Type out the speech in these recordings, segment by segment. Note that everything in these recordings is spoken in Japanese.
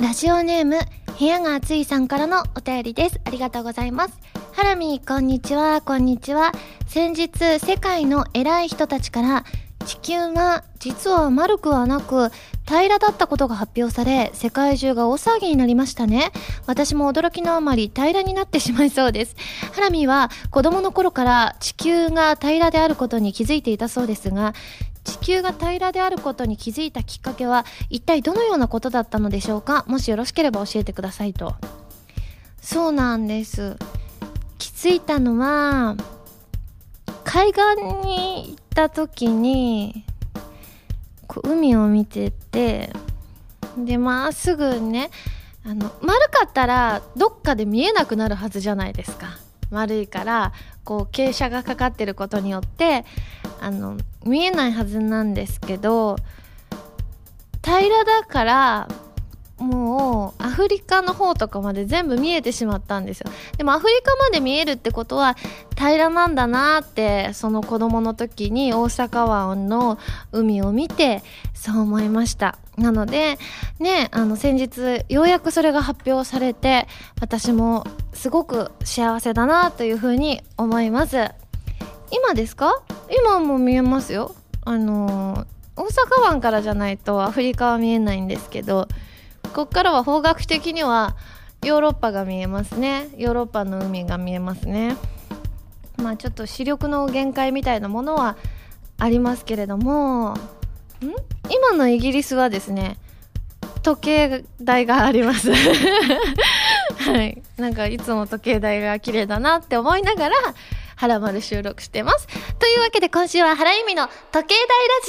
ラジオネーム、部屋が暑いさんからのお便りです。ありがとうございます。ハラミー、こんにちは、こんにちは。先日、世界の偉い人たちから、地球が実は丸くはなく平らだったことが発表され世界中が大騒ぎになりましたね私も驚きのあまり平らになってしまいそうですハラミは子供の頃から地球が平らであることに気づいていたそうですが地球が平らであることに気づいたきっかけは一体どのようなことだったのでしょうか？もしよろしければ教えてくださいと。そうなんです。気づいたのは海岸に行った時にこう海を見ててでまっすぐねあの丸かったらどっかで見えなくなるはずじゃないですか。丸いからこう傾斜がかかってることによってあの見えないはずなんですけど平らだからもうアフリカの方とかまで全部見えてしまったんですよ。でもアフリカまで見えるってことは平らなんだなってその子供の時に大阪湾の海を見てそう思いました。なのでねあの先日ようやくそれが発表されて私もすごく幸せだなというふうに思います。今ですか？今も見えますよ。あの大阪湾からじゃないとアフリカは見えないんですけどここからは方角的にはヨーロッパが見えますね。ヨーロッパの海が見えますね。まあちょっと視力の限界みたいなものはありますけれども。ん？今のイギリスはですね時計台があります。はい。なんかいつも時計台が綺麗だなって思いながらハラマル収録してます。というわけで今週は原由美の時計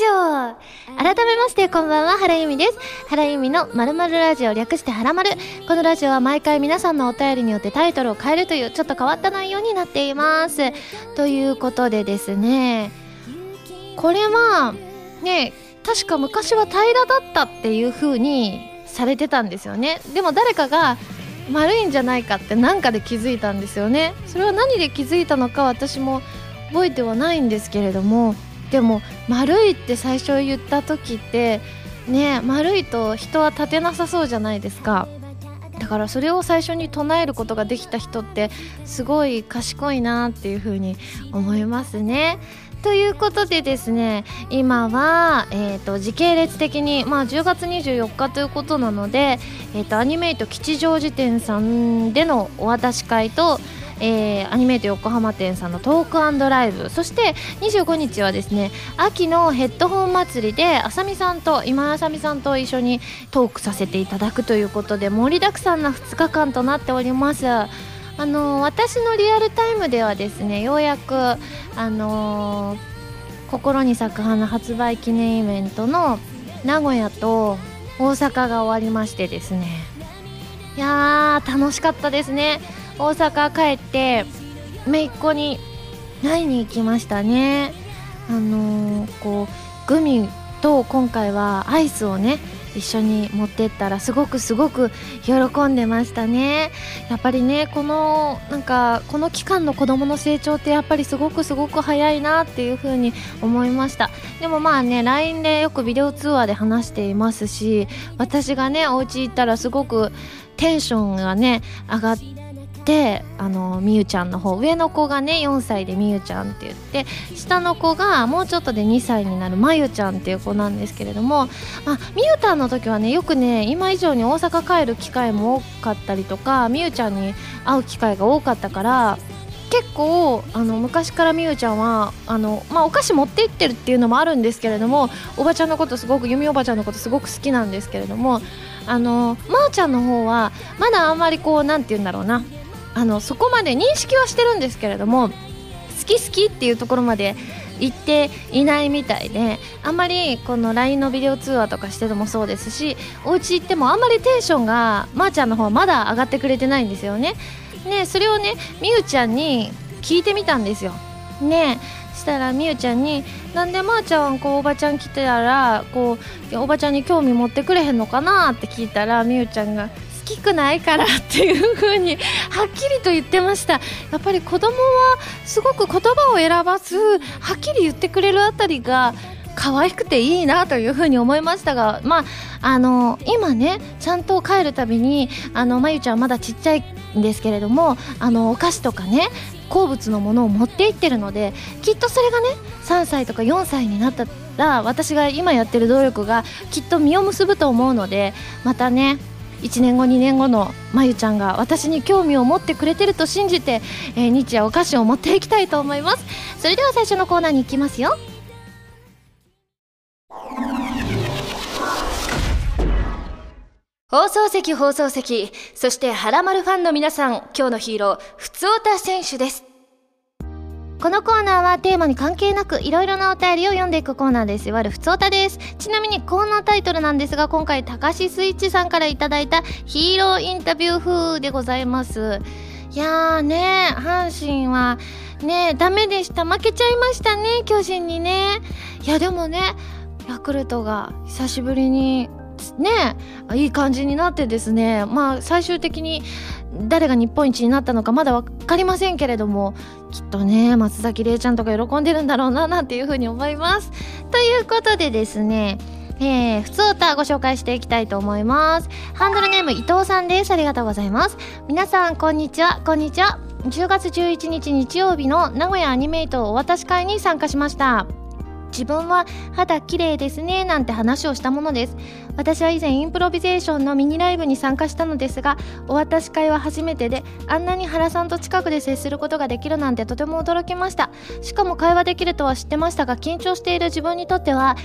台ラジオ改めましてこんばんは原由美です。原由美の〇〇ラジオ略してハラマル。このラジオは毎回皆さんのお便りによってタイトルを変えるというちょっと変わった内容になっています。ということでですね、これはね、確か昔は平らだったっていう風にされてたんですよね。でも誰かが丸いんじゃないかって何かで気づいたんですよね。それは何で気づいたのか私も覚えてはないんですけれども。でも丸いって最初言った時ってね丸いと人は立てなさそうじゃないですか。だからそれを最初に唱えることができた人ってすごい賢いなっていうふうに思いますね。ということでですね今は、えーと、時系列的に、まあ、10月24日ということなので、えーと、アニメイト吉祥寺店さんでのお渡し会と、えー、アニメイト横浜店さんのトークライブそして25日はですね秋のヘッドホン祭りであさみさんと今井あさみさんと一緒にトークさせていただくということで盛りだくさんな2日間となっております。あの私のリアルタイムではですねようやくあの心に咲く花発売記念イベントの名古屋と大阪が終わりましてですね。いやー楽しかったですね。大阪帰って姪っ子に会いに行きましたね。あのー、こうグミと今回はアイスをね一緒に持ってったらすごくすごく喜んでましたね。やっぱりねこのなんかこの期間の子どもの成長ってやっぱりすごくすごく早いなっていう風に思いました。でもまあね LINE でよくビデオ通話で話していますし私がねお家行ったらすごくテンションがね上がってであのみゆちゃんの方上の子がね4歳でみゆちゃんって言って下の子がもうちょっとで2歳になるまゆちゃんっていう子なんですけれども、あ、みゆたんの時はねよくね今以上に大阪帰る機会も多かったりとかみゆちゃんに会う機会が多かったから結構あの昔からみゆちゃんはあの、まあ、お菓子持って行ってるっていうのもあるんですけれどもおばちゃんのことすごく由美おばちゃんのことすごく好きなんですけれどもあのまー、ちゃんの方はまだあんまりこうなんて言うんだろうなあのそこまで認識はしてるんですけれども好き好きっていうところまで行っていないみたいであんまりこの LINE のビデオ通話とかしててもそうですしお家行ってもあんまりテンションがまー、ちゃんの方はまだ上がってくれてないんですよね。ねそれをねみゆちゃんに聞いてみたんですよ。ねしたらみゆちゃんに「なんでまーちゃんこうおばちゃん来てたらこうおばちゃんに興味持ってくれへんのかな?」って聞いたらみゆちゃんがきくないからっていう風にはっきりと言ってました。やっぱり子供はすごく言葉を選ばずはっきり言ってくれるあたりが可愛くていいなというふうに思いましたが、まあ、あの今ねちゃんと帰るたびにあのまゆちゃんまだちっちゃいんですけれどもあのお菓子とかね好物のものを持っていってるのできっとそれがね3歳とか4歳になったら私が今やってる努力がきっと実を結ぶと思うのでまたね1年後2年後のまゆちゃんが私に興味を持ってくれてると信じて、えー、日夜お菓子を持っていきたいと思います。それでは最初のコーナーに行きますよ。放送席放送席。そしてはらまるファンの皆さん今日のヒーローふつおた選手です。このコーナーはテーマに関係なくいろいろなお便りを読んでいくコーナーです。いわゆるふつおたです。ちなみにコーナータイトルなんですが今回高橋スイッチさんからいただいたヒーローインタビュー風でございます。いやーね阪神はねダメでした。負けちゃいましたね巨人にね。いやでもねヤクルトが久しぶりにねいい感じになってですねまあ最終的に誰が日本一になったのかまだ分かりませんけれどもきっとね松崎玲ちゃんとか喜んでるんだろうななんていうふうに思いますということでですねえー、普通歌ご紹介していきたいと思います。ハンドルネーム伊藤さんです。ありがとうございます。皆さん、こんにちは。こんにちは。10月11日日曜日の名古屋アニメイトお渡し会に参加しました。自分は肌綺麗ですねなんて話をしたものです。私は以前インプロビゼーションのミニライブに参加したのですがお渡し会は初めてであんなに原さんと近くで接することができるなんてとても驚きました。しかも会話できるとは知ってましたが緊張している自分にとっては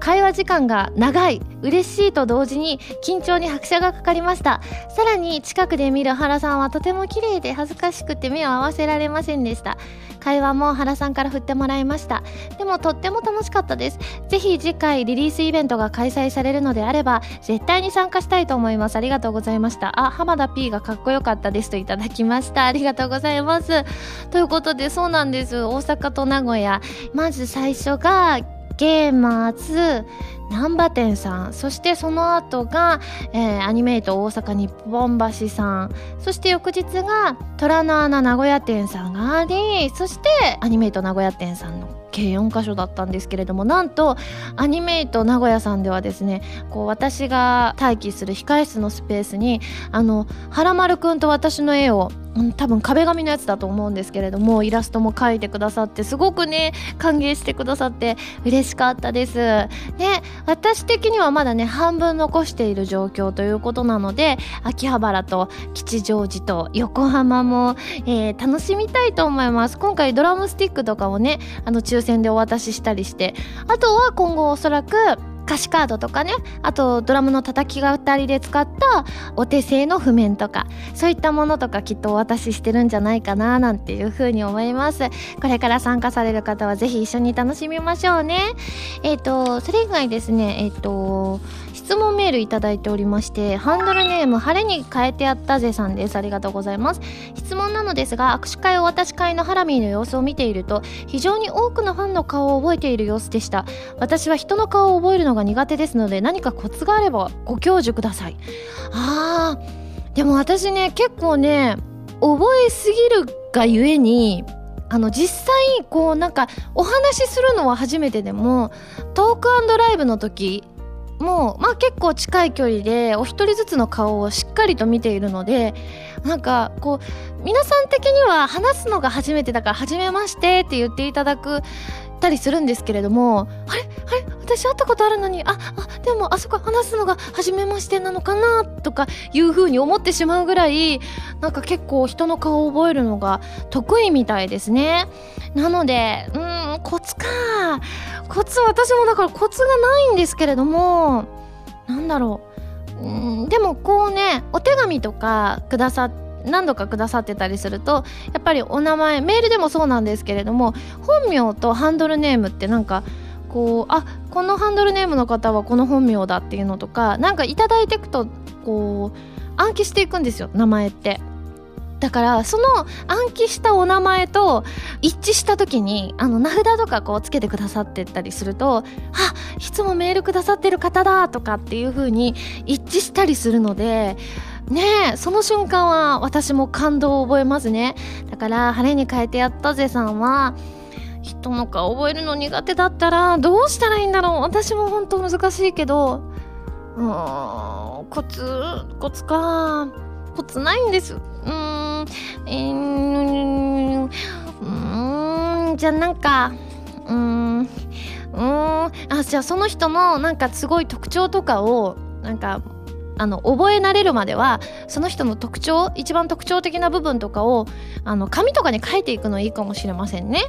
会話時間が長い嬉しいと同時に緊張に拍車がかかりました。さらに近くで見る原さんはとても綺麗で恥ずかしくて目を合わせられませんでした。会話も原さんから振ってもらいました。でもとっても楽しかったです。ぜひ次回リリースイベントが開催されるのであれば絶対に参加したいと思います。ありがとうございました。あ浜田 P がかっこよかったです。といただきました。ありがとうございます。ということでそうなんです。大阪と名古屋。まず最初がゲーマーズ難波店さん。そしてその後が、えー、アニメイト大阪日本橋さん。そして翌日が虎の穴名古屋店さんがありそしてアニメイト名古屋店さんの計4箇所だったんですけれどもなんとアニメイト名古屋さんではですねこう私が待機する控室のスペースにあの原丸くんと私の絵を多分壁紙のやつだと思うんですけれどもイラストも描いてくださってすごくね歓迎してくださって嬉しかったです。ね私的にはまだね半分残している状況ということなので秋葉原と吉祥寺と横浜も、えー、楽しみたいと思います。今回ドラムスティックとかをねあの抽選でお渡ししたりしてあとは今後おそらく歌詞カードとかねあとドラムの叩き語りで使ったお手製の譜面とかそういったものとかきっとお渡ししてるんじゃないかななんていうふうに思います。これから参加される方はぜひ一緒に楽しみましょうね。えっ、ー、とそれ以外ですねえっ、ー、と質問メールいただいておりましてハンドルネーム晴れに変えてやったぜさんです。ありがとうございます。質問なのですが握手会お渡し会のハラミーの様子を見ていると非常に多くのファンの顔を覚えている様子でした。私は人の顔を覚えるののが苦手ですので何かコツがあればご教授ください。あーでも私ね結構ね覚えすぎるがゆえにあの実際こうなんかお話しするのは初めてでもトークライブの時もう、まあ、結構近い距離でお一人ずつの顔をしっかりと見ているのでなんかこう皆さん的には話すのが初めてだから「初めまして」って言っていただくたりするんですけれどもあれ？あれ？私会ったことあるのにああでもあそこ話すのが初めましてなのかなとかいうふうに思ってしまうぐらいなんか結構人の顔を覚えるのが得意みたいですね。なのでうんコツか。コツ私もだからコツがないんですけれどもなんだろう。うんでもこうねお手紙とかくださって何度かくださってたりするとやっぱりお名前メールでもそうなんですけれども本名とハンドルネームってなんかこうあこのハンドルネームの方はこの本名だっていうのとかなんか頂いていくとこう暗記していくんですよ名前って。だからその暗記したお名前と一致した時にあの名札とかこうつけてくださってたりするとあいつもメールくださってる方だとかっていう風に一致したりするのでねその瞬間は私も感動を覚えますね。だから晴れに変えてやったぜさんは人の顔覚えるの苦手だったらどうしたらいいんだろう。私も本当難しいけどうーんコツコツかコツないんです。うーんえー、うーんじゃあなんかうーんうーんあじゃあその人のなんかすごい特徴とかをなんかあの覚え慣れるまではその人の特徴一番特徴的な部分とかをあの紙とかに書いていくのいいかもしれませんね。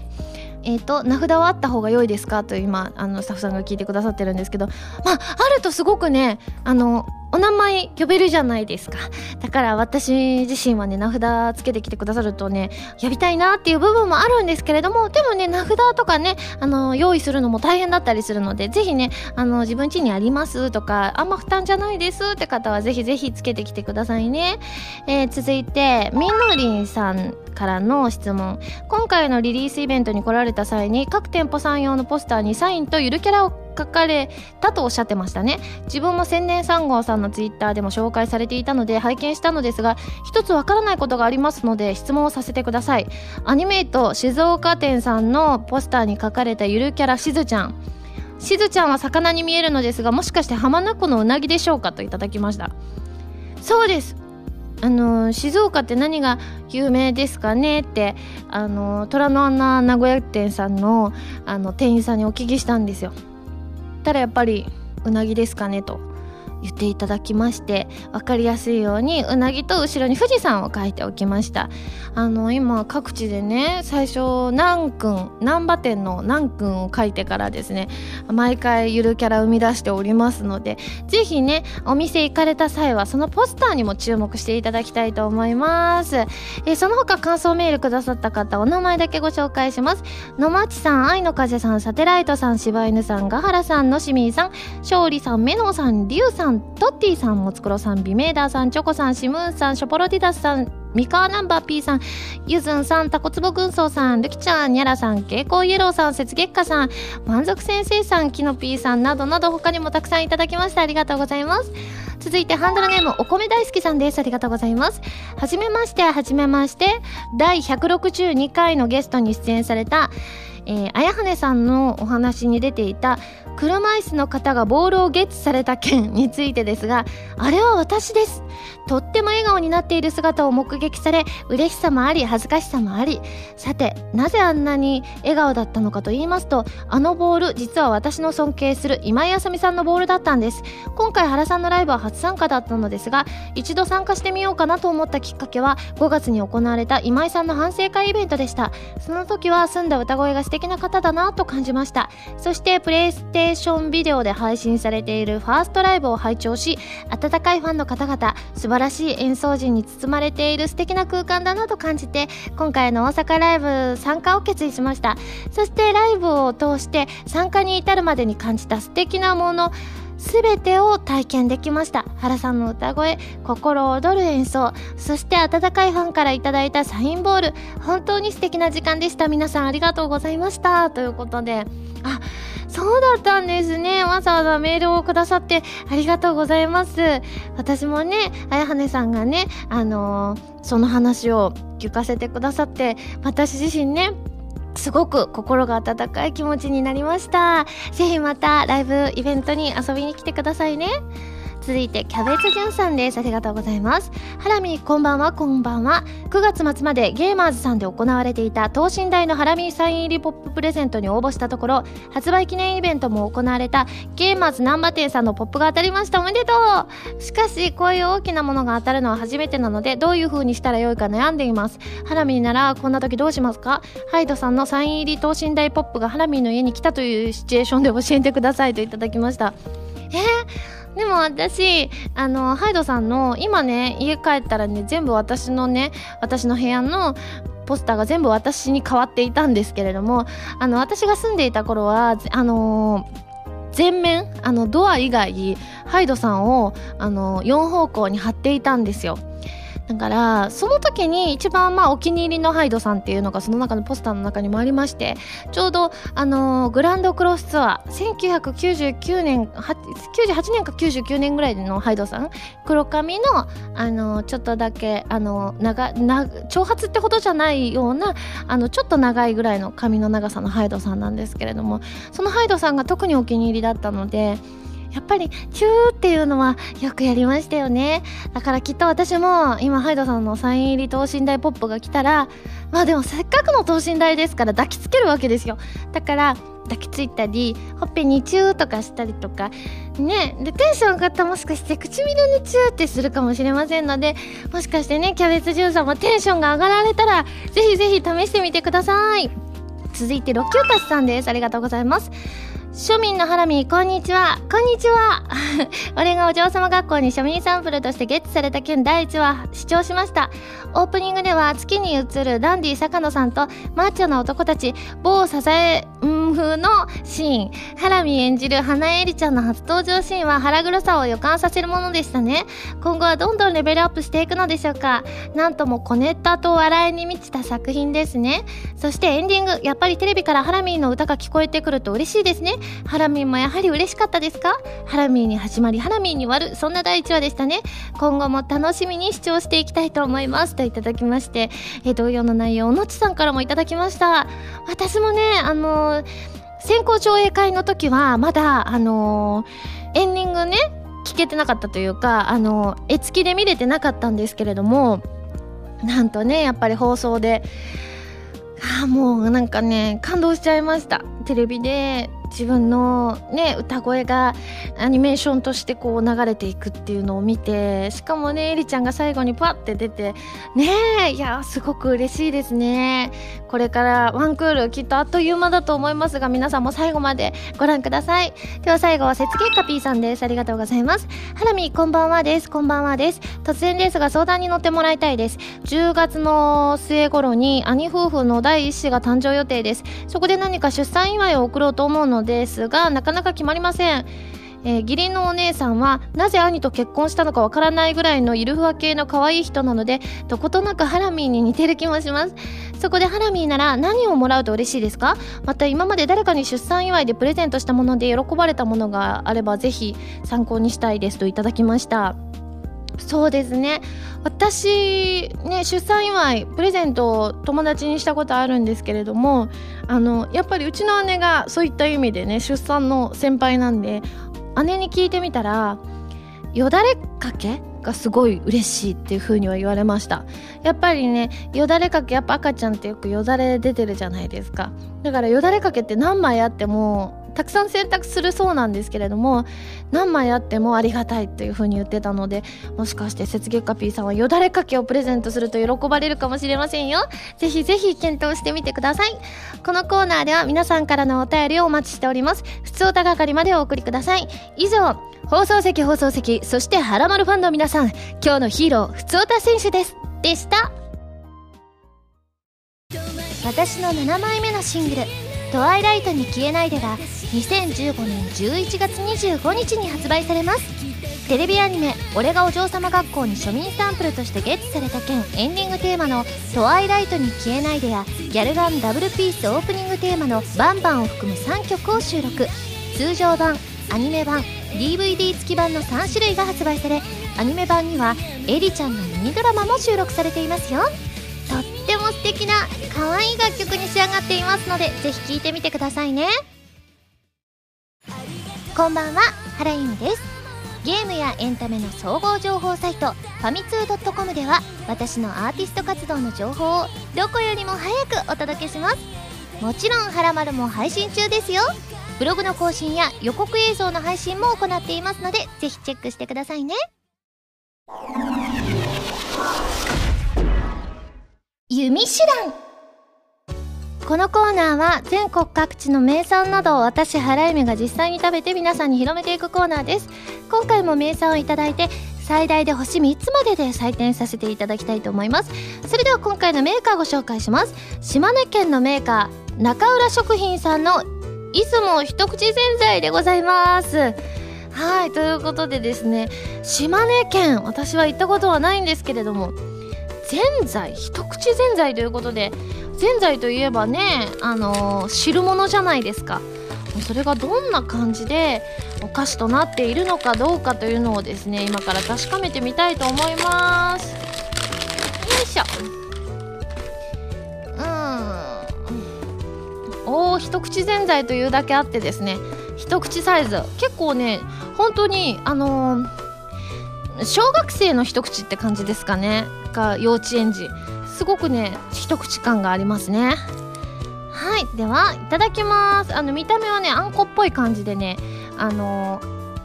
えーと、名札はあった方が良いですか？と今あのスタッフさんが聞いてくださってるんですけどまああるとすごくねあのお名前呼べるじゃないですか。だから私自身はね、名札つけてきてくださるとね、呼びたいなっていう部分もあるんですけれども、でもね、名札とかね、あの、用意するのも大変だったりするので、ぜひね、あの、自分家にありますとか、あんま負担じゃないですって方はぜひぜひつけてきてくださいね。えー、続いて、みのりんさんからの質問。今回のリリースイベントに来られた際に、各店舗さん用のポスターにサインとゆるキャラを書かれたとおっしゃってましたね。自分も千年3号さんのツイッターでも紹介されていたので拝見したのですが一つわからないことがありますので質問をさせてください。アニメイト静岡店さんのポスターに書かれたゆるキャラしずちゃん。しずちゃんは魚に見えるのですがもしかして浜名湖のうなぎでしょうかといただきました。そうです。あの静岡って何が有名ですかねってあの虎の穴名古屋店さんのあの店員さんにお聞きしたんですよ。たらやっぱりうなぎですかねと。言っていただきまして分かりやすいようにうなぎと後ろに富士山を書いておきました。あの今各地でね最初南君難波店の南君を書いてからですね毎回ゆるキャラ生み出しておりますのでぜひねお店行かれた際はそのポスターにも注目していただきたいと思います。えその他感想メールくださった方お名前だけご紹介します。野町さん愛の風さんサテライトさん柴犬さんガハラさんのしみーさん勝利さんメノさんリュウさんトッティさんもつくろさんビメーダーさんチョコさんシムーンさんショポロディダスさんミカーナンバー P さん、ゆずんさん、タコツボ軍曹さん、ルキちゃん、ニャラさん、蛍光イエローさん、雪月花さん、満足先生さん、キノピーさんなどなど他にもたくさんいただきました。ありがとうございます。続いてハンドルネームお米大好きさんです。ありがとうございます。はじめまして、はじめまして。第162回のゲストに出演された、えー、綾羽さんのお話に出ていた車椅子の方がボールをゲッツされた件についてですがあれは私です。とっても笑顔になっている姿を目撃され嬉しさもあり恥ずかしさもあり。さてなぜあんなに笑顔だったのかと言いますとあのボール実は私の尊敬する今井あさみさんのボールだったんです。今回原さんのライブは初参加だったのですが一度参加してみようかなと思ったきっかけは5月に行われた今井さんの反省会イベントでした。その時は澄んだ歌声が素敵な方だなと感じました。そしてプレイステーションビデオで配信されているファーストライブを拝聴し温かいファンの方々素晴らしい演奏陣に包まれている素敵な空間だなと感じて今回の大阪ライブ参加を決意しました。そしてライブを通して参加に至るまでに感じた素敵なもの全てを体験できました。原さんの歌声心躍る演奏。そして温かいファンからいただいたサインボール。本当に素敵な時間でした。皆さんありがとうございました。ということで。あそうだったんですね。わざわざメールをくださってありがとうございます。私もね綾羽さんがねあのー、その話を聞かせてくださって私自身ねすごく心が温かい気持ちになりました。ぜひまたライブイベントに遊びに来てくださいね。続いてキャベツじゅんさんです。ありがとうございます。ハラミこんばんは。こんばんは。9月末までゲーマーズさんで行われていた等身大のハラミサイン入りポッププレゼントに応募したところ発売記念イベントも行われたゲーマーズ難波店さんのポップが当たりました。おめでとう。しかしこういう大きなものが当たるのは初めてなのでどういう風にしたらよいか悩んでいます。ハラミならこんな時どうしますか？ハイドさんのサイン入り等身大ポップがハラミの家に来たというシチュエーションで教えてくださいといただきました。えーでも私、あの、ハイドさんの、今ね、家帰ったらね、全部私のね、私の部屋のポスターが全部私に変わっていたんですけれども、あの、私が住んでいた頃は、あのー全面あのドア以外ハイドさんをあの4方向に貼っていたんですよ。だからその時に一番まあお気に入りのハイドさんっていうのがその中のポスターの中にもありましてちょうどあのーグランドクロスツアー1999年98年か99年ぐらいのハイドさん黒髪のあのーちょっとだけあのー長な長髪ってほどじゃないようなあのちょっと長いぐらいの髪の長さのハイドさんなんですけれどもそのハイドさんが特にお気に入りだったのでやっぱりチューっていうのはよくやりましたよね。だからきっと私も今ハイドさんのサイン入り等身大ポップが来たらまあでもせっかくの等身大ですから抱きつけるわけですよ。だから抱きついたりほっぺにチューとかしたりとかね。でテンション上がったもしかして唇にチューってするかもしれませんのでもしかしてねキャベツジューさんもテンションが上がられたらぜひぜひ試してみてください。続いてロキュータスさんです。ありがとうございます。庶民のハラミこんにちは。こんにちは。俺がお嬢様学校に庶民サンプルとしてゲットされた件第1話視聴しました。オープニングでは月に映るダンディ坂野さんとマッチョな男たち某支えん風のシーンハラミ演じる花江里ちゃんの初登場シーンは腹黒さを予感させるものでしたね今後はどんどんレベルアップしていくのでしょうかなんとも小ネタと笑いに満ちた作品ですねそしてエンディングやっぱりテレビからハラミーの歌が聞こえてくると嬉しいですねハラミーもやはり嬉しかったですかハラミーに始まりハラミーに終わるそんな第1話でしたね今後も楽しみに視聴していきたいと思いますといただきまして、え同様の内容のちさんからもいただきました私もねあのー先行上映会の時はまだあのーエンディングね聞けてなかったというかあの絵付きで見れてなかったんですけれどもなんとねやっぱり放送であもうなんかね感動しちゃいました。テレビで。自分のね歌声がアニメーションとしてこう流れていくっていうのを見てしかもねエリちゃんが最後にパッて出てねえいやすごく嬉しいですね。これからワンクールきっとあっという間だと思いますが皆さんも最後までご覧ください。では最後は雪月花 P さんです。ありがとうございます。ハラミこんばんはです。こんばんはです。突然ですが相談に乗ってもらいたいです。10月の末頃に兄夫婦の第一子が誕生予定です。そこで何か出産祝いを送ろうと思うのですがなかなか決まりません。えー義理のお姉さんはなぜ兄と結婚したのかわからないぐらいのイルフワ系の可愛い人なのでどことなくハラミーに似てる気もします。そこでハラミーなら何をもらうと嬉しいですか？また今まで誰かに出産祝いでプレゼントしたもので喜ばれたものがあればぜひ参考にしたいですといただきました。そうですね。私ね出産祝いプレゼントを友達にしたことあるんですけれどもあのやっぱりうちの姉がそういった意味でね出産の先輩なんで姉に聞いてみたらよだれかけがすごい嬉しいっていう風には言われました。やっぱりねよだれかけやっぱ赤ちゃんってよくよだれ出てるじゃないですか。だからよだれかけって何枚あってもたくさん選択するそうなんですけれども何枚あってもありがたいっていう風に言ってたのでもしかして雪月花 P さんはよだれかけをプレゼントすると喜ばれるかもしれませんよ。ぜひぜひ検討してみてください。このコーナーでは皆さんからのお便りをお待ちしております。普通おた係までお送りください。以上放送席放送席そしてハラマルファンの皆さん今日のヒーローふつおた選手です。でした。私の7枚目のシングル「トワイライトに消えないで」が2015年11月25日に発売されます。テレビアニメ「俺がお嬢様学校」に庶民サンプルとしてゲットされた件エンディングテーマの「トワイライトに消えないで」やギャルガンダブルピースオープニングテーマの「バンバン」を含む3曲を収録。通常版アニメ版 DVD 付き版の3種類が発売されアニメ版にはエリちゃんのミニドラマも収録されていますよ。とっても素敵な可愛い楽曲に仕上がっていますのでぜひ聴いてみてくださいね。こんばんは原由美です。ゲームやエンタメの総合情報サイトファミツー .com では私のアーティスト活動の情報をどこよりも早くお届けします。もちろん「はらまる」も配信中ですよ。ブログの更新や予告映像の配信も行っていますのでぜひチェックしてくださいね。弓手段。このコーナーは全国各地の名産などを私原由美が実際に食べて皆さんに広めていくコーナーです。今回も名産をいただいて最大で星3つまでで採点させていただきたいと思います。それでは今回のメーカーご紹介します。島根県のメーカー中浦食品さんの出雲一口洗剤でございます。はいということでですね島根県私は行ったことはないんですけれどもぜんざい一口ぜんざいということでぜんざいといえばねあのー、汁物じゃないですか。それがどんな感じでお菓子となっているのかどうかというのをですね今から確かめてみたいと思います。よいしょ。うん。おお一口ぜんざいというだけあってですね一口サイズ。結構ね本当にあのー、小学生の一口って感じですかね。か幼稚園児。すごくね一口感がありますね。はいではいただきます。あの見た目はねあんこっぽい感じでねあの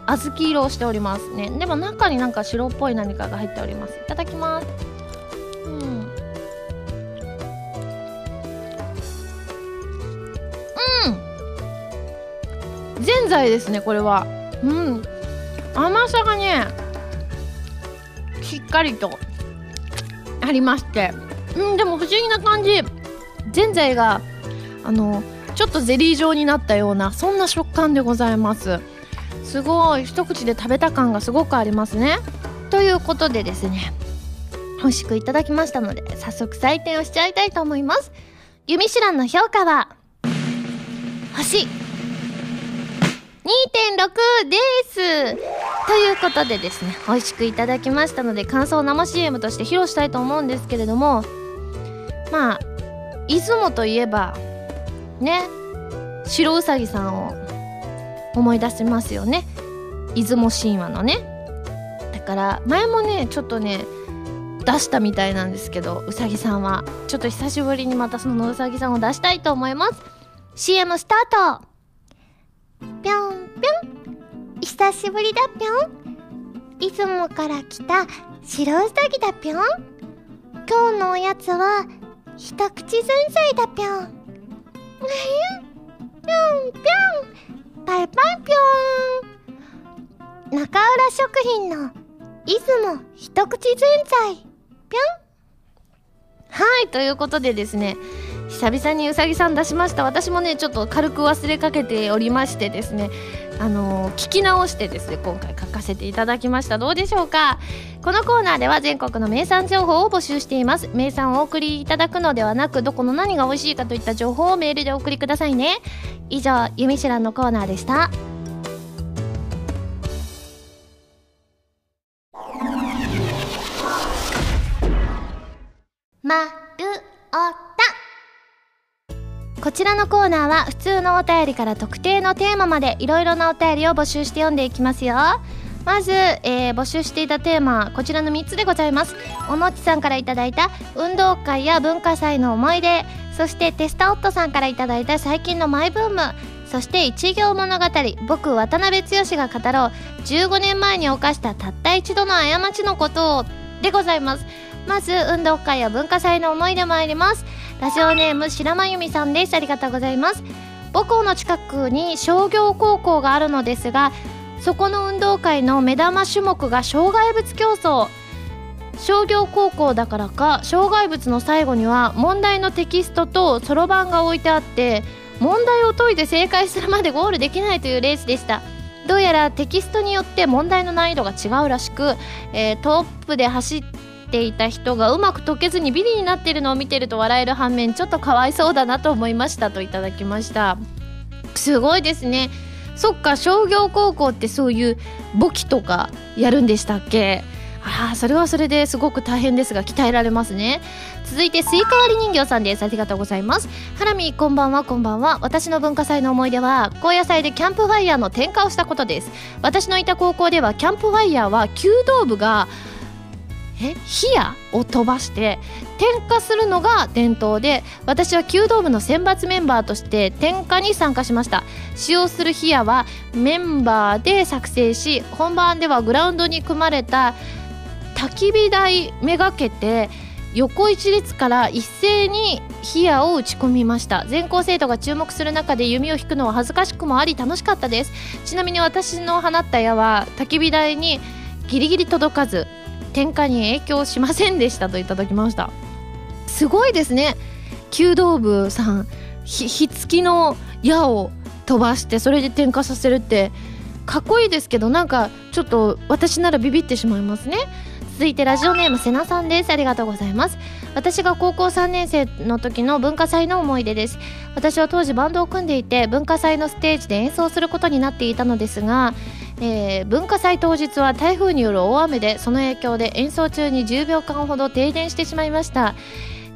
ー、小豆色をしておりますね。でも中になんか白っぽい何かが入っております。いただきます。うん。ぜんざいですねこれは。うん。甘さがねしっかりとありまして。うんでも不思議な感じ。ぜんざいがあのちょっとゼリー状になったようなそんな食感でございます。すごい。一口で食べた感がすごくありますね。ということでですね美味しくいただきましたので早速採点をしちゃいたいと思います。ユミシランの評価は星。2.6です。ということでですね美味しくいただきましたので感想を生 CM として披露したいと思うんですけれどもまあ出雲といえばね白うさぎさんを思い出しますよね。出雲神話のね。だから前もねちょっとね出したみたいなんですけどうさぎさんは。ちょっと久しぶりにまたそのうさぎさんを出したいと思います。CM スタートぴょんぴょん。久しぶりだぴょん。出雲から来た白うさぎだぴょん。今日のおやつは一口前菜だぴょん。ぴょんぴょんバイバイぴょん。中浦食品の出雲一口ぜんざいぴょん。はいということでですね久々にうさぎさん出しました。私もねちょっと軽く忘れかけておりましてですね。あのー、聞き直してですね今回書かせていただきました。どうでしょうか。このコーナーでは全国の名産情報を募集しています。名産をお送りいただくのではなくどこの何が美味しいかといった情報をメールでお送りくださいね。以上「ゆみしらん」のコーナーでした。まるおこちらのコーナーは普通のお便りから特定のテーマまでいろいろなお便りを募集して読んでいきますよ。まず、えー、募集していたテーマこちらの3つでございます。おのちさんからいただいた運動会や文化祭の思い出そしてテスタオットさんからいただいた最近のマイブームそして一行物語僕渡辺剛が語ろう15年前に犯したたった一度の過ちのことをでございます。まず運動会や文化祭の思い出参ります。ラジオネーム白間由美さんです。ありがとうございます。母校の近くに商業高校があるのですがそこの運動会の目玉種目が障害物競争。商業高校だからか障害物の最後には問題のテキストとそろばんが置いてあって問題を解いて正解するまで ゴールできないというレースでした。どうやらテキストによって問題の難易度が違うらしく、えー、トップで走っていた人がうまく解けずにビリになっているのを見てると笑える反面ちょっとかわいそうだなと思いましたといただきました。すごいですね。そっか商業高校ってそういう簿記とかやるんでしたっけ？ああそれはそれですごく大変ですが鍛えられますね。続いてスイカ割り人形さんです。ありがとうございます。はらみーこんばんはこんばんは。私の文化祭の思い出は後夜祭でキャンプファイヤーの点火をしたことです。私のいた高校ではキャンプファイヤーは弓道部がえ火矢を飛ばして点火するのが伝統で私は弓道部の選抜メンバーとして点火に参加しました。使用する火矢はメンバーで作成し本番ではグラウンドに組まれた焚き火台めがけて横一列から一斉に火矢を打ち込みました。全校生徒が注目する中で弓を引くのは恥ずかしくもあり楽しかったです。ちなみに私の放った矢は焚き火台にギリギリ届かず点火に影響しませんでしたといただきました。すごいですね。弓道部さん火付きの矢を飛ばしてそれで点火させるってかっこいいですけどなんかちょっと私ならビビってしまいますね。続いてラジオネームせなさんです。ありがとうございます。私が高校3年生の時の文化祭の思い出です。私は当時バンドを組んでいて文化祭のステージで演奏することになっていたのですがえー、文化祭当日は台風による大雨でその影響で演奏中に10秒間ほど停電してしまいました。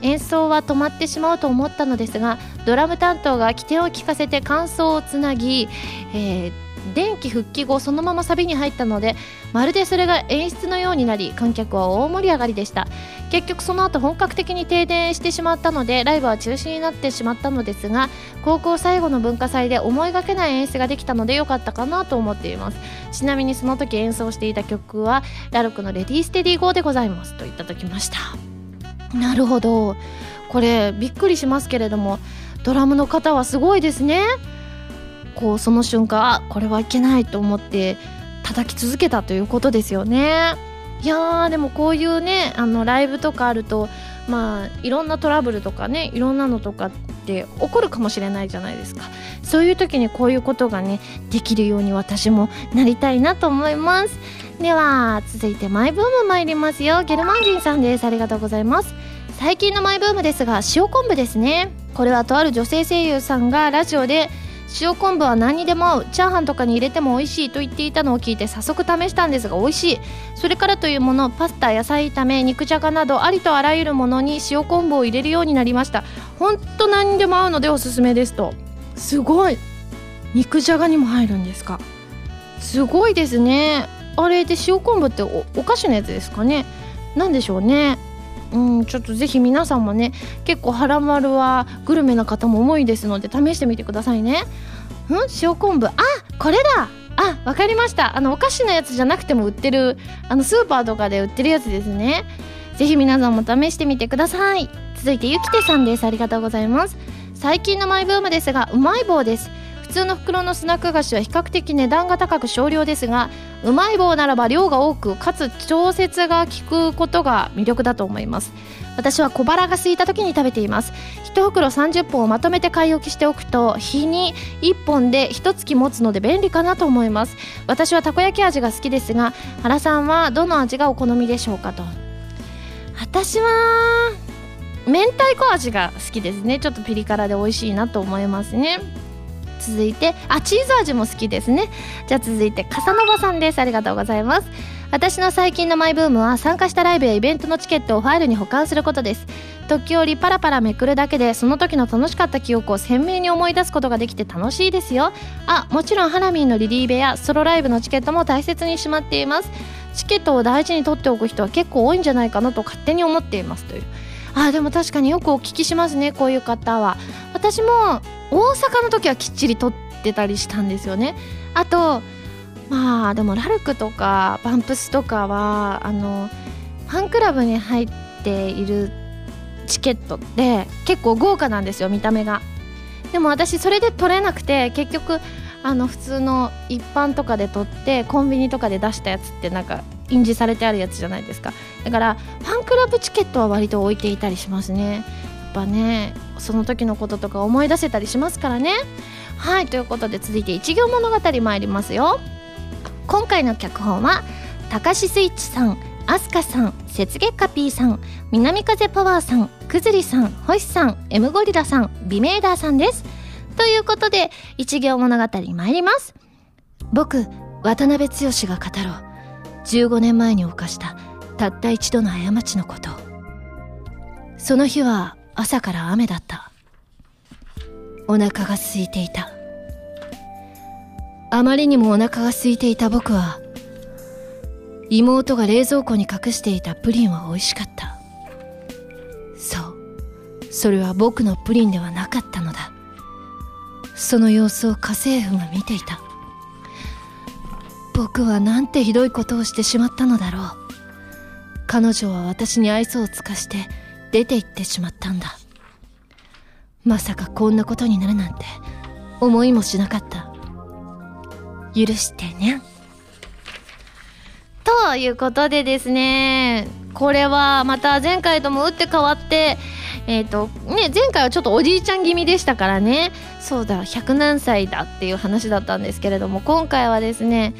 演奏は止まってしまうと思ったのですがドラム担当が起点を聞かせて感想をつなぎ、えー電気復帰後そのままサビに入ったのでまるでそれが演出のようになり観客は大盛り上がりでした。結局その後本格的に停電してしまったのでライブは中止になってしまったのですが高校最後の文化祭で思いがけない演出ができたので良かったかなと思っています。ちなみにその時演奏していた曲はラルクのレディーステディーゴーでございます。といただきました。なるほど。これびっくりしますけれどもドラムの方はすごいですね。こうその瞬間あこれはいけないと思って叩き続けたということですよね。いやーでもこういうねあのライブとかあるとまあいろんなトラブルとかねいろんなのとかって起こるかもしれないじゃないですか。そういう時にこういうことがねできるように私もなりたいなと思います。では続いてマイブーム参りますよ。ゲルマン人さんです。ありがとうございます。最近のマイブームですが塩昆布ですね。これはとある女性声優さんがラジオで塩昆布は何にでも合う。チャーハンとかに入れても美味しいと言っていたのを聞いて早速試したんですが美味しい。それからというものパスタ野菜炒め肉じゃがなどありとあらゆるものに塩昆布を入れるようになりました。ほんと何にでも合うのでおすすめですと。すごい。肉じゃがにも入るんですか。すごいですね。あれで塩昆布っておお菓子のやつですかね。何でしょうね。うんちょっとぜひ皆さんもね結構はらまるはグルメな方も多いですので試してみてくださいね。うん？塩昆布？あこれだ！あわかりました。あのお菓子のやつじゃなくても売ってるあのスーパーとかで売ってるやつですね。ぜひ皆さんも試してみてください。続いてゆきてさんです。ありがとうございます。最近のマイブームですがうまい棒です。普通の袋のスナック菓子は比較的値段が高く少量ですがうまい棒ならば量が多くかつ調節が効くことが魅力だと思います。私は小腹が空いた時に食べています。1袋30本をまとめて買い置きしておくと日に1本で1月持つので便利かなと思います。私はたこ焼き味が好きですが原さんはどの味がお好みでしょうかと。私は明太子味が好きですね。ちょっとピリ辛で美味しいなと思いますね。続いてあチーズ味も好きですね。じゃあ続いて笠野さんです。ありがとうございます。私の最近のマイブームは参加したライブやイベントのチケットをファイルに保管することです。時折パラパラめくるだけでその時の楽しかった記憶を鮮明に思い出すことができて楽しいですよ。あもちろんハラミーのリリーベやソロライブのチケットも大切にしまっています。チケットを大事に取っておく人は結構多いんじゃないかなと勝手に思っていますという。あでも確かによくお聞きしますねこういう方は。私も大阪の時はきっちり撮ってたりしたんですよね。あとまあでもラルクとかバンプスとかはあのファンクラブに入っているチケットって結構豪華なんですよ見た目が。でも私それで取れなくて結局あの普通の一般とかで取ってコンビニとかで出したやつってなんか印字されてあるやつじゃないですか。だからファンクラブチケットは割と置いていたりしますね。ぱねその時のこととか思い出せたりしますからね。はいということで続いて一行物語参りますよ。今回の脚本は高志スイッチさんアスカさん雪月カピーさん南風パワーさんくずりさん星さん M ゴリラさんビメーダーさんです。ということで一行物語参ります。僕渡辺剛が語ろう。15年前に犯したたった一度の過ちのこと。その日は朝から雨だった。お腹が空いていた。あまりにもお腹が空いていた僕は妹が冷蔵庫に隠していたプリンは美味しかった。そう。それは僕のプリンではなかったのだ。その様子を家政婦が見ていた。僕はなんてひどいことをしてしまったのだろう。彼女は私に愛想を尽かして出て行ってしまったんだ。まさかこんなことになるなんて思いもしなかった。許してね。ということでですねこれはまた前回とも打って変わってえっ、ー、とね前回はちょっとおじいちゃん気味でしたからね。そうだ100何歳だっていう話だったんですけれども今回はですね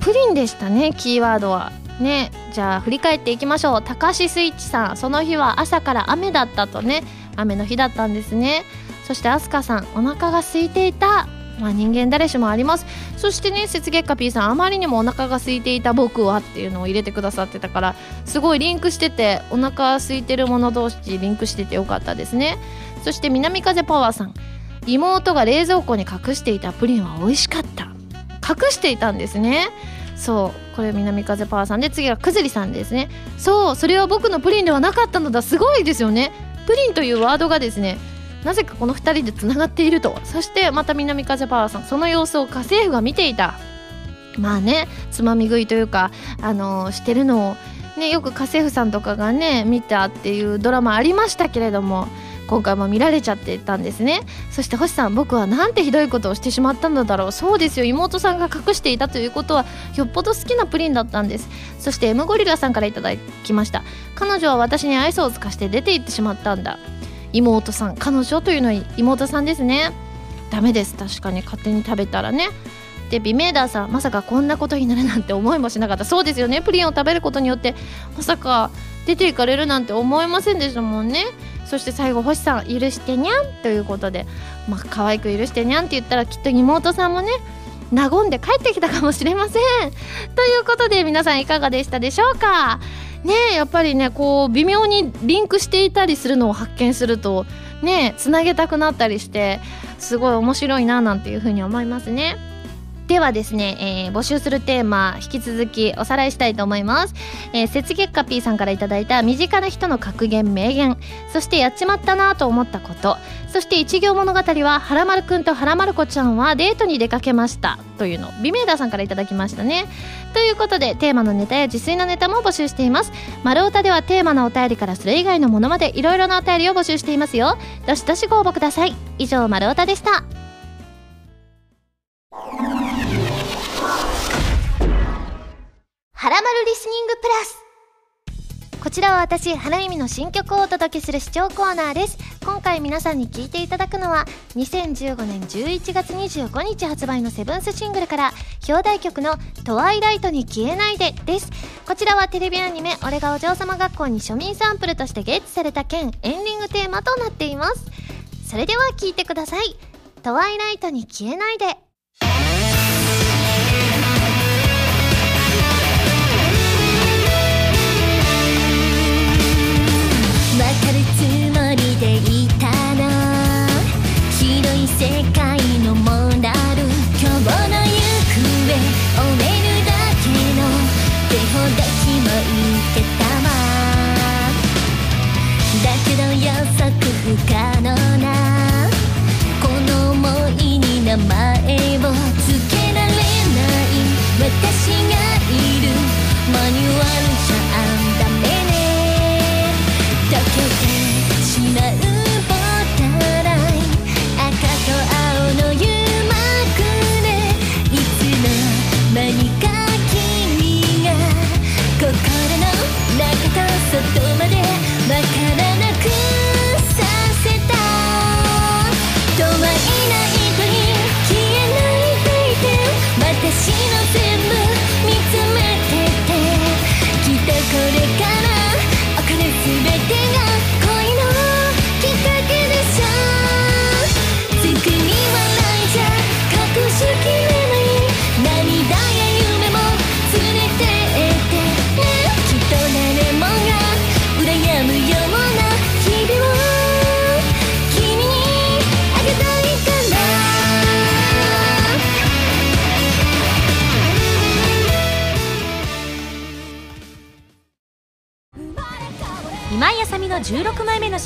プリンでしたねキーワードは。ねじゃあ振り返っていきましょう。高橋スイッチさんその日は朝から雨だったとね雨の日だったんですね。そしてアスカさんお腹が空いていた。まあ人間誰しもあります。そしてね雪月花 P さんあまりにもお腹が空いていた僕はっていうのを入れてくださってたからすごいリンクしててお腹空いてる者同士リンクしててよかったですね。そして南風パワーさん妹が冷蔵庫に隠していたプリンは美味しかった。隠していたんですね。そうこれ南風パワーさんで次はくずりさんですね。そうそれは僕のプリンではなかったのだ。すごいですよね。プリンというワードがですねなぜかこの2人でつながっていると。そしてまた南風パワーさんその様子を家政婦が見ていた。まあねつまみ食いというかあのー、してるのをねよく家政婦さんとかがね見たっていうドラマありましたけれども今回も見られちゃってたんですね。そして星さん僕はなんてひどいことをしてしまったのだろう。そうですよ。妹さんが隠していたということはよっぽど好きなプリンだったんです。そして M ゴリラさんからいただきました。彼女は私に愛想を尽かして出て行ってしまったんだ。妹さん彼女というのは妹さんですね。ダメです。確かに。勝手に食べたらね。でビメーダーさんまさかこんなことになるなんて思いもしなかった。そうですよね。プリンを食べることによってまさか出ていかれるなんて思いませんでしたもんね。そして最後星さん許してにゃんということでまあ可愛く許してにゃんって言ったらきっと妹さんもね和んで帰ってきたかもしれません ということで皆さんいかがでしたでしょうか？ねやっぱりねこう微妙にリンクしていたりするのを発見するとねつなげたくなったりしてすごい面白いななんていうふうに思いますね。ではですね、えー、募集するテーマ引き続きおさらいしたいと思います、えー、雪月花 P さんから頂いた身近な人の格言名言そしてやっちまったなと思ったことそして一行物語ははらまるくんとはらまる子ちゃんはデートに出かけましたというのビメーダーさんから頂きましたね。ということでテーマのネタや自炊のネタも募集しています。丸太ではテーマのお便りからそれ以外のものまでいろいろなお便りを募集していますよ。どしどしご応募ください。以上丸太でした。はらまるリスニングプラスこちらは私、花意味の新曲をお届けする視聴コーナーです。今回皆さんに聴いていただくのは、2015年11月25日発売のセブンスシングルから、表題曲のトワイライトに消えないでです。こちらはテレビアニメ、俺がお嬢様学校に庶民サンプルとしてゲットされた件、エンディングテーマとなっています。それでは聴いてください。トワイライトに消えないで。不可能なこの想いに名前を付けられない私がいるマニュアルじゃダメけど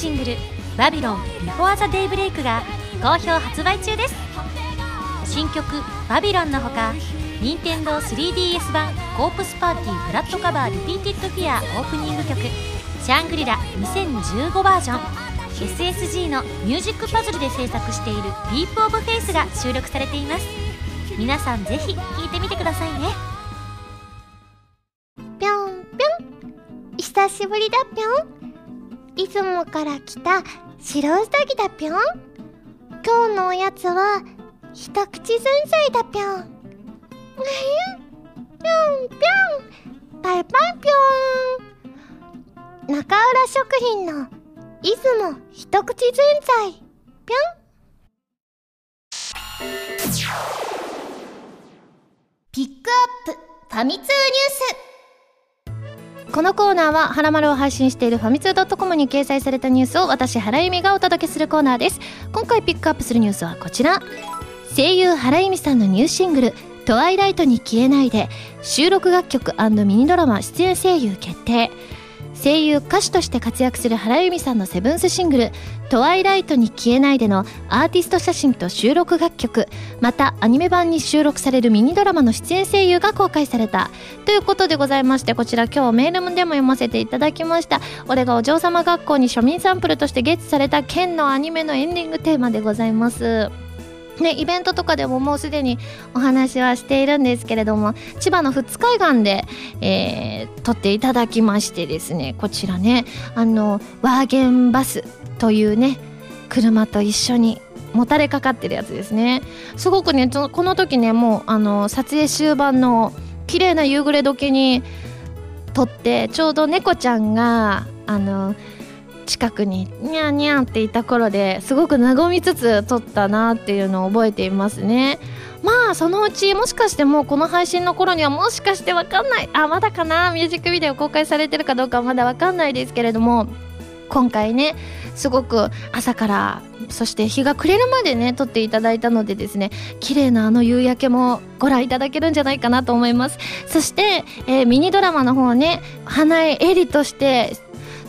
シングル「 Babylon Before the Daybreak」が好評発売中です。新曲「バビロン」のほか任天堂 3DS 版「コープスパーティー Blood Covered Repeated Fear」オープニング曲「シャングリラ2015バージョン」SSG のミュージックパズルで制作している「ディープオブフェイスが収録されています。皆さんぜひ聴いてみてくださいね。ぴょんぴょん。久しぶりだぴょん。いつもから来た白うさぎだぴょん。今日のおやつは一口前菜だぴょん。ぴょんぴょん。パイパイぴょん。中浦食品の出雲一口ぜんざいぴょん。ピックアップファミ通ニュース。このコーナーは、はらまるを配信しているファミツー .com に掲載されたニュースを私、原由美がお届けするコーナーです。今回ピックアップするニュースはこちら。声優原由美さんのニューシングル、トワイライトに消えないで、収録楽曲ミニドラマ出演声優決定。声優歌手として活躍する原由美さんのセブンスシングル「トワイライトに消えないで」のアーティスト写真と収録楽曲またアニメ版に収録されるミニドラマの出演声優が公開された。ということでございましてこちら今日メールでも読ませていただきました。俺がお嬢様学校に庶民サンプルとしてゲッツされた剣のアニメのエンディングテーマでございます。ね、イベントとかでももうすでにお話はしているんですけれども千葉の富津海岸で、えー、撮っていただきましてですねこちらねあのワーゲンバスというね車と一緒にもたれかかってるやつですね。すごくねこの時ねもうあの撮影終盤の綺麗な夕暮れ時に撮ってちょうど猫ちゃんがあの近くにニャーニャーっていた頃ですごく和みつつ撮ったなっていうのを覚えていますね。まあそのうちもしかしてもうこの配信の頃にはもしかしてわかんない。あまだかな？ミュージックビデオ公開されてるかどうかはまだわかんないですけれども今回ねすごく朝からそして日が暮れるまでね撮っていただいたのでですね綺麗なあの夕焼けもご覧いただけるんじゃないかなと思います。そして、えー、ミニドラマの方ね花江絵里として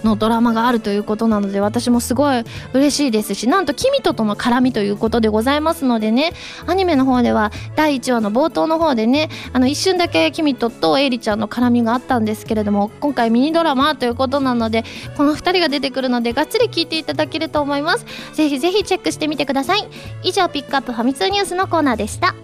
のドラマがあるということなので私もすごい嬉しいですしなんとキミトとの絡みということでございますのでねアニメの方では第1話の冒頭の方でねあの一瞬だけキミトとエイリちゃんの絡みがあったんですけれども今回ミニドラマということなのでこの2人が出てくるのでがっつり聞いていただけると思います。ぜひぜひチェックしてみてください。以上ピックアップファミ通ニュースのコーナーでした。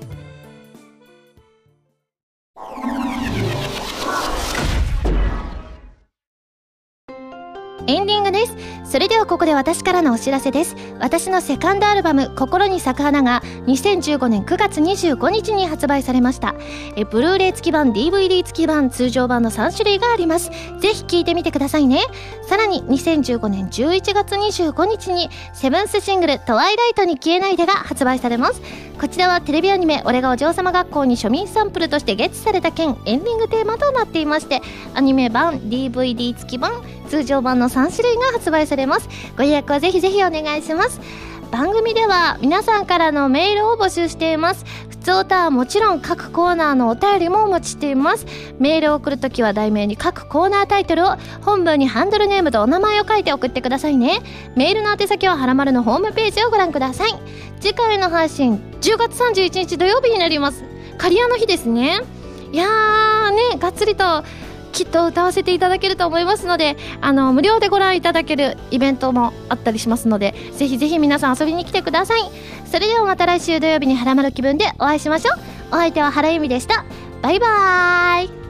エンディングです。それではここで私からのお知らせです。私のセカンドアルバム「心に咲く花」が2015年9月25日に発売されました。えブルーレイ付き版 DVD 付き版通常版の3種類があります。ぜひ聴いてみてくださいね。さらに2015年11月25日にセブンスシングル「トワイライトに消えないで」が発売されます。こちらはテレビアニメ「俺がお嬢様学校」に庶民サンプルとしてゲッツされた件エンディングテーマとなっていましてアニメ版 DVD 付き版通常版の3種類が発売されます。ご予約はぜひぜひお願いします。番組では皆さんからのメールを募集しています。普通歌はもちろん各コーナーのお便りもお待ちしています。メールを送るときは題名に各コーナータイトルを本文にハンドルネームとお名前を書いて送ってくださいね。メールの宛先ははらまるのホームページをご覧ください。次回の配信10月31日土曜日になります。刈谷の日ですね。いやーねがっつりときっと歌わせていただけると思いますのであの無料でご覧いただけるイベントもあったりしますのでぜひぜひ皆さん遊びに来てください。それではまた来週土曜日にハラマル気分でお会いしましょう。お相手は原由美でした。バイバーイ。